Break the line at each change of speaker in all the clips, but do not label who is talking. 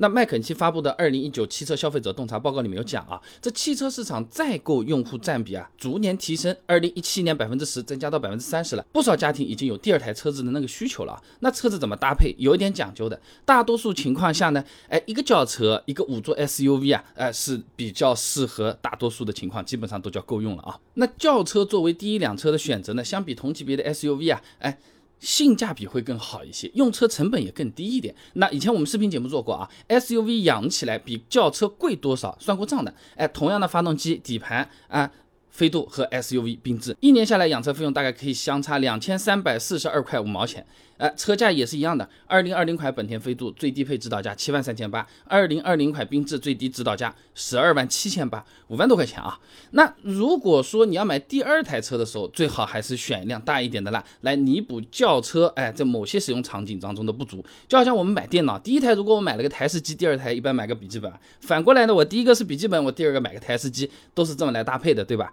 那麦肯锡发布的二零一九汽车消费者洞察报告里面有讲啊，这汽车市场在购用户占比啊逐年提升，二零一七年百分之十增加到百分之三十了，不少家庭已经有第二台车子的那个需求了。啊那车子怎么搭配，有一点讲究的。大多数情况下呢，哎，一个轿车，一个五座 SUV 啊，哎是比较适合大多数的情况，基本上都叫够用了啊。那轿车作为第一辆车的选择呢，相比同级别的 SUV 啊，哎。性价比会更好一些，用车成本也更低一点。那以前我们视频节目做过啊，SUV 养起来比轿车贵多少？算过账的。哎，同样的发动机、底盘啊。飞度和 SUV 并置，一年下来养车费用大概可以相差两千三百四十二块五毛钱。呃，车价也是一样的。二零二零款本田飞度最低配指导价七万三千八，二零二零款缤智最低指导价十二万七千八，五万多块钱啊。那如果说你要买第二台车的时候，最好还是选一辆大一点的啦，来弥补轿车哎在某些使用场景当中的不足。就好像我们买电脑，第一台如果我买了个台式机，第二台一般买个笔记本。反过来呢，我第一个是笔记本，我第二个买个台式机，都是这么来搭配的，对吧？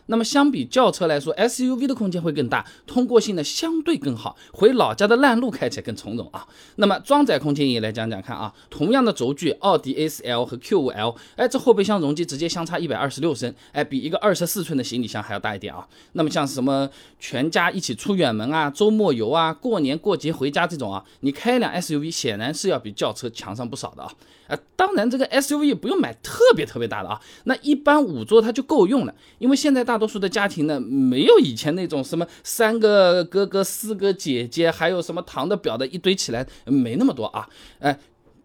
那么相比轿车来说，SUV 的空间会更大，通过性呢相对更好，回老家的烂路开起来更从容啊。那么装载空间也来讲讲看啊，同样的轴距，奥迪 A4L 和 Q5L，哎，这后备箱容积直接相差一百二十六升，哎，比一个二十四寸的行李箱还要大一点啊。那么像什么全家一起出远门啊，周末游啊，过年过节回家这种啊，你开一辆 SUV 显然是要比轿车强上不少的啊。啊，当然这个 SUV 不用买特别特别大的啊，那一般五座它就够用了，因为现在大多数的家庭呢，没有以前那种什么三个哥哥、四个姐姐，还有什么堂的表的一堆起来，没那么多啊，哎。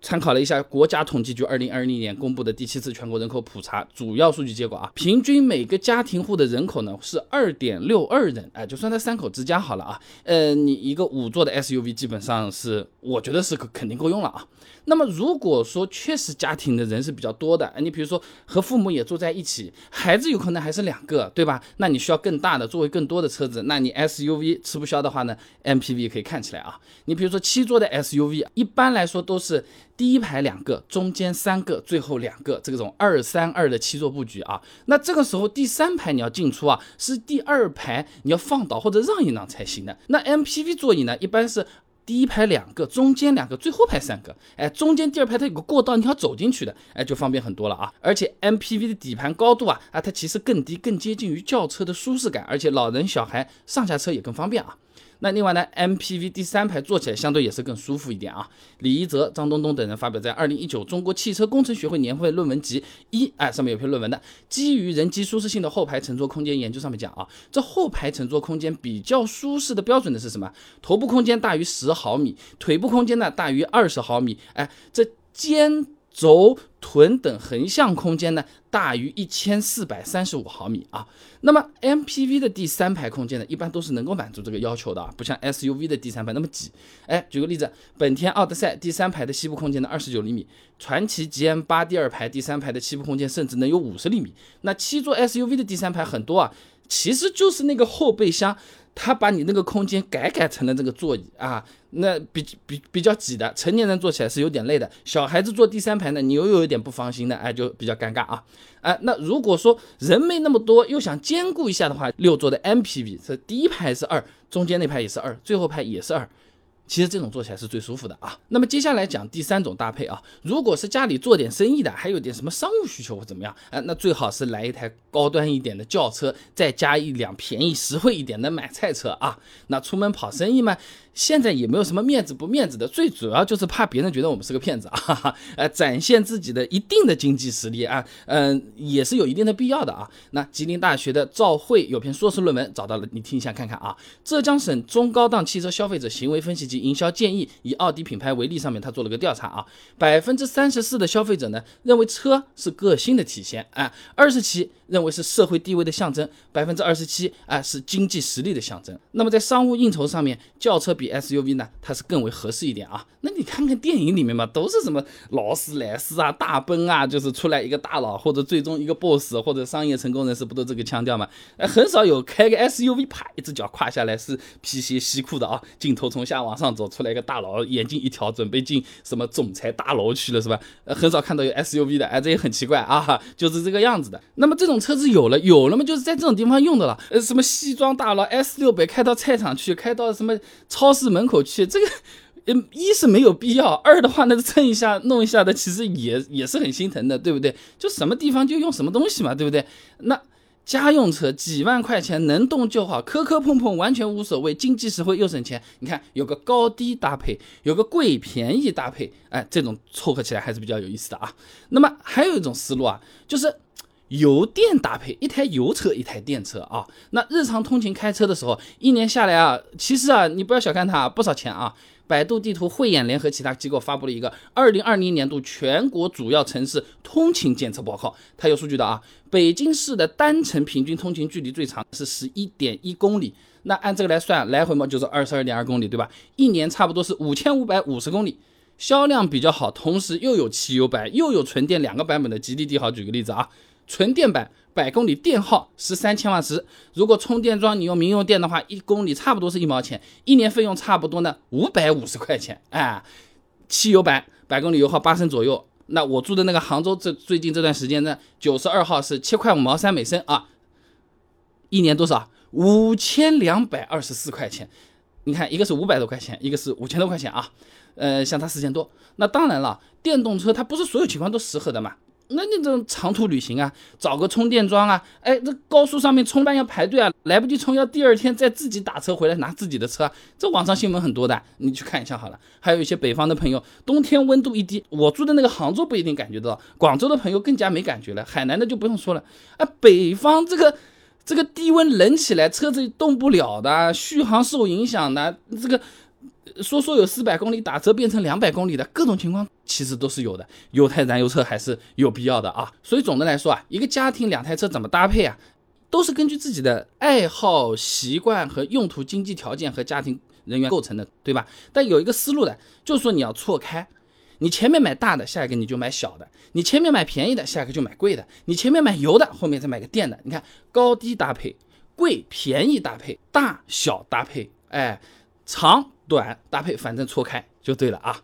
参考了一下国家统计局二零二零年公布的第七次全国人口普查主要数据结果啊，平均每个家庭户的人口呢是二点六二人，哎，就算他三口之家好了啊，呃，你一个五座的 SUV 基本上是，我觉得是肯定够用了啊。那么如果说确实家庭的人是比较多的，你比如说和父母也住在一起，孩子有可能还是两个，对吧？那你需要更大的座位更多的车子，那你 SUV 吃不消的话呢，MPV 可以看起来啊。你比如说七座的 SUV，一般来说都是。第一排两个，中间三个，最后两个，这种二三二的七座布局啊。那这个时候第三排你要进出啊，是第二排你要放倒或者让一让才行的。那 MPV 座椅呢，一般是第一排两个，中间两个，最后排三个。哎，中间第二排它有个过道，你要走进去的，哎，就方便很多了啊。而且 MPV 的底盘高度啊，啊，它其实更低，更接近于轿车的舒适感，而且老人小孩上下车也更方便啊。那另外呢，MPV 第三排坐起来相对也是更舒服一点啊。李一泽、张东东等人发表在二零一九中国汽车工程学会年会论文集一，哎，上面有篇论文的，基于人机舒适性的后排乘坐空间研究上面讲啊，这后排乘坐空间比较舒适的标准的是什么？头部空间大于十毫米，腿部空间呢大于二十毫米，哎，这肩。轴、臀等横向空间呢大于一千四百三十五毫米啊。那么 MPV 的第三排空间呢，一般都是能够满足这个要求的啊，不像 SUV 的第三排那么挤。哎，举个例子，本田奥德赛第三排的膝部空间呢二十九厘米，传祺 GM 八第二排第三排的膝部空间甚至能有五十厘米。那七座 SUV 的第三排很多啊，其实就是那个后备箱。他把你那个空间改改成了这个座椅啊，那比比比较挤的，成年人坐起来是有点累的，小孩子坐第三排呢，你又有一点不放心的，哎，就比较尴尬啊，哎，那如果说人没那么多，又想兼顾一下的话，六座的 MPV，这第一排是二，中间那排也是二，最后排也是二。其实这种做起来是最舒服的啊。那么接下来讲第三种搭配啊，如果是家里做点生意的，还有点什么商务需求或怎么样，哎，那最好是来一台高端一点的轿车，再加一辆便宜实惠一点的买菜车啊。那出门跑生意嘛。现在也没有什么面子不面子的，最主要就是怕别人觉得我们是个骗子 啊，呃，展现自己的一定的经济实力啊，嗯，也是有一定的必要的啊。那吉林大学的赵慧有篇硕士论文找到了，你听一下看看啊。浙江省中高档汽车消费者行为分析及营销建议，以奥迪品牌为例，上面他做了个调查啊，百分之三十四的消费者呢认为车是个性的体现，啊，二十七。认为是社会地位的象征，百分之二十七啊是经济实力的象征。那么在商务应酬上面，轿车比 SUV 呢，它是更为合适一点啊。那你看看电影里面嘛，都是什么劳斯莱斯啊、大奔啊，就是出来一个大佬或者最终一个 boss 或者商业成功人士，不都这个腔调吗？哎，很少有开个 SUV，啪一只脚跨下来是皮鞋西裤的啊，镜头从下往上走出来一个大佬，眼睛一挑，准备进什么总裁大楼去了是吧？呃，很少看到有 SUV 的，哎，这也很奇怪啊，就是这个样子的。那么这种。车子有了，有了嘛，就是在这种地方用的了。呃，什么西装大佬 S 六百开到菜场去，开到什么超市门口去，这个嗯，一是没有必要，二的话那，蹭一下弄一下的，其实也也是很心疼的，对不对？就什么地方就用什么东西嘛，对不对？那家用车几万块钱能动就好，磕磕碰碰完全无所谓，经济实惠又省钱。你看有个高低搭配，有个贵便宜搭配，哎，这种凑合起来还是比较有意思的啊。那么还有一种思路啊，就是。油电搭配，一台油车，一台电车啊。那日常通勤开车的时候，一年下来啊，其实啊，你不要小看它，不少钱啊。百度地图、慧眼联合其他机构发布了一个二零二零年度全国主要城市通勤检测报告，它有数据的啊。北京市的单程平均通勤距离最长是十一点一公里，那按这个来算，来回嘛就是二十二点二公里，对吧？一年差不多是五千五百五十公里，销量比较好，同时又有汽油版又有纯电两个版本的吉利帝豪，举个例子啊。纯电版百公里电耗十三千瓦时，如果充电桩你用民用电的话，一公里差不多是一毛钱，一年费用差不多呢五百五十块钱。哎，汽油版百公里油耗八升左右，那我住的那个杭州这最近这段时间呢，九十二号是七块五毛三每升啊，一年多少？五千两百二十四块钱。你看，一个是五百多块钱，一个是五千多块钱啊，呃，相差四千多。那当然了，电动车它不是所有情况都适合的嘛。那那种长途旅行啊，找个充电桩啊，哎，这高速上面充半要排队啊，来不及充要第二天再自己打车回来拿自己的车，这网上新闻很多的，你去看一下好了。还有一些北方的朋友，冬天温度一低，我住的那个杭州不一定感觉到，广州的朋友更加没感觉了，海南的就不用说了。啊，北方这个这个低温冷起来车子动不了的，续航受影响的，这个。说说有四百公里打折变成两百公里的各种情况，其实都是有的。有台燃油车还是有必要的啊。所以总的来说啊，一个家庭两台车怎么搭配啊，都是根据自己的爱好、习惯和用途、经济条件和家庭人员构成的，对吧？但有一个思路的，就是说你要错开，你前面买大的，下一个你就买小的；你前面买便宜的，下一个就买贵的；你前面买油的，后面再买个电的。你看高低搭配、贵便宜搭配、大小搭配，哎，长。短搭配，反正错开就对了啊。